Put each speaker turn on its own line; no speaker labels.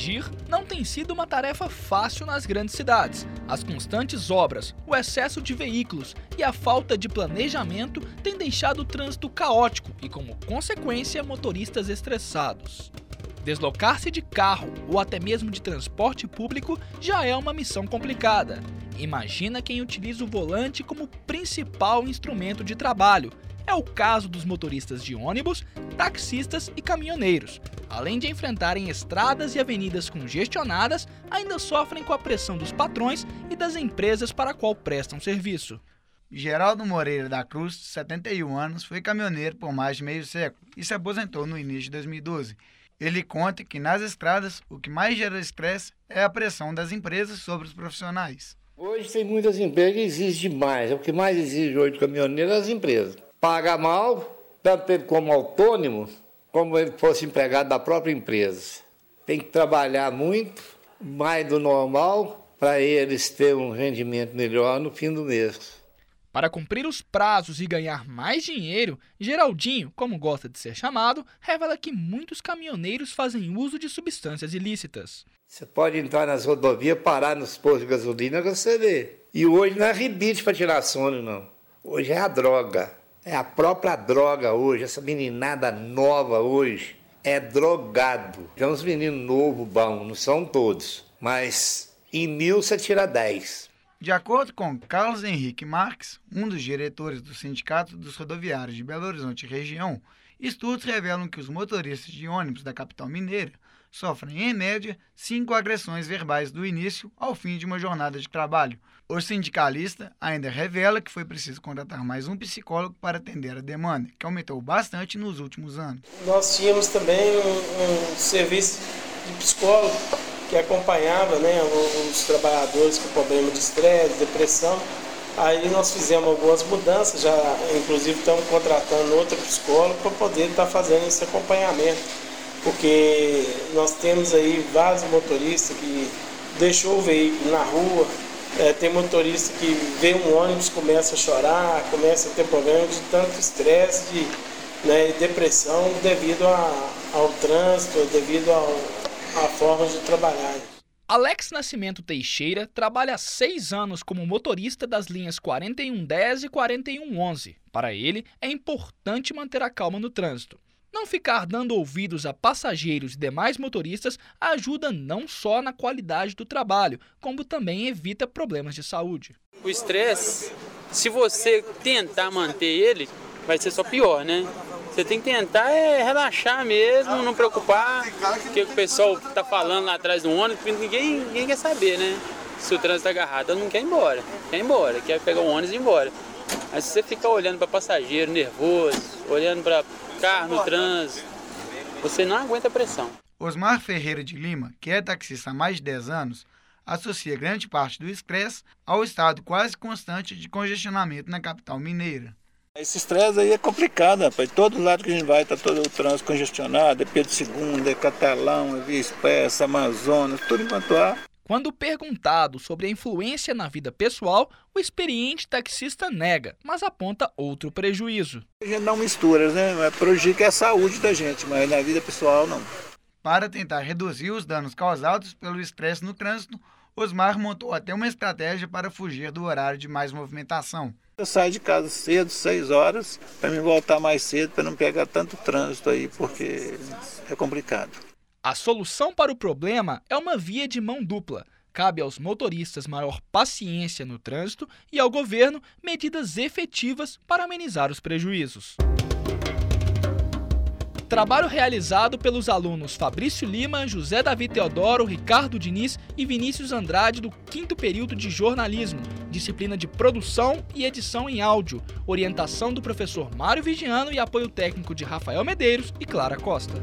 Dirigir não tem sido uma tarefa fácil nas grandes cidades. As constantes obras, o excesso de veículos e a falta de planejamento têm deixado o trânsito caótico e, como consequência, motoristas estressados. Deslocar-se de carro ou até mesmo de transporte público já é uma missão complicada. Imagina quem utiliza o volante como principal instrumento de trabalho. É o caso dos motoristas de ônibus, taxistas e caminhoneiros. Além de enfrentarem estradas e avenidas congestionadas, ainda sofrem com a pressão dos patrões e das empresas para a qual prestam serviço.
Geraldo Moreira da Cruz, 71 anos, foi caminhoneiro por mais de meio século e se aposentou no início de 2012. Ele conta que nas estradas o que mais gera estresse é a pressão das empresas sobre os profissionais.
Hoje tem muitas empresas que exigem demais. O que mais exige hoje do caminhoneiro é as empresas. Paga mal, tanto ele como autônomo, como ele fosse empregado da própria empresa. Tem que trabalhar muito, mais do normal, para eles terem um rendimento melhor no fim do mês.
Para cumprir os prazos e ganhar mais dinheiro, Geraldinho, como gosta de ser chamado, revela que muitos caminhoneiros fazem uso de substâncias ilícitas.
Você pode entrar nas rodovias, parar nos postos de gasolina, você vê. E hoje não é rebite para tirar sono, não. Hoje é a droga. É a própria droga hoje. Essa meninada nova hoje é drogado. Tem uns meninos novos, bons, não são todos. Mas em mil você tira dez.
De acordo com Carlos Henrique Marques, um dos diretores do Sindicato dos Rodoviários de Belo Horizonte região, estudos revelam que os motoristas de ônibus da capital mineira sofrem, em média, cinco agressões verbais do início ao fim de uma jornada de trabalho. O sindicalista ainda revela que foi preciso contratar mais um psicólogo para atender a demanda, que aumentou bastante nos últimos anos.
Nós tínhamos também um, um serviço de psicólogo que acompanhava né, os trabalhadores com problema de estresse, depressão. Aí nós fizemos algumas mudanças, já inclusive estamos contratando outro psicólogo para poder estar fazendo esse acompanhamento. Porque nós temos aí vários motoristas que deixou o veículo na rua, é, tem motorista que vê um ônibus, começa a chorar, começa a ter problema de tanto estresse, de né, depressão devido a, ao trânsito, devido a forma de trabalhar.
Alex Nascimento Teixeira trabalha há seis anos como motorista das linhas 4110 e 4111. Para ele, é importante manter a calma no trânsito. Não ficar dando ouvidos a passageiros e demais motoristas ajuda não só na qualidade do trabalho, como também evita problemas de saúde.
O estresse, se você tentar manter ele, vai ser só pior, né? Você tem que tentar é, relaxar mesmo, não preocupar que o pessoal está falando lá atrás do ônibus, ninguém, ninguém quer saber, né? Se o trânsito está agarrado, mundo quer ir embora, quer ir embora, quer pegar o ônibus e ir embora. Mas se você ficar olhando para passageiro nervoso, olhando para carro no trânsito, você não aguenta a pressão.
Osmar Ferreira de Lima, que é taxista há mais de 10 anos, associa grande parte do estresse ao estado quase constante de congestionamento na capital mineira.
Esse estresse aí é complicado, rapaz. Todo lado que a gente vai está todo o trânsito congestionado, é Pedro II, é Catalão, é Via Expressa, Amazonas, tudo enquanto há.
Quando perguntado sobre a influência na vida pessoal, o experiente taxista nega, mas aponta outro prejuízo.
A gente não mistura, né? Prejudica a saúde da gente, mas na vida pessoal não.
Para tentar reduzir os danos causados pelo estresse no trânsito, Osmar montou até uma estratégia para fugir do horário de mais movimentação.
Eu saio de casa cedo, 6 horas, para me voltar mais cedo, para não pegar tanto trânsito aí, porque é complicado.
A solução para o problema é uma via de mão dupla. Cabe aos motoristas maior paciência no trânsito e ao governo medidas efetivas para amenizar os prejuízos. Trabalho realizado pelos alunos Fabrício Lima, José Davi Teodoro, Ricardo Diniz e Vinícius Andrade do quinto período de jornalismo, disciplina de produção e edição em áudio, orientação do professor Mário Vigiano e apoio técnico de Rafael Medeiros e Clara Costa.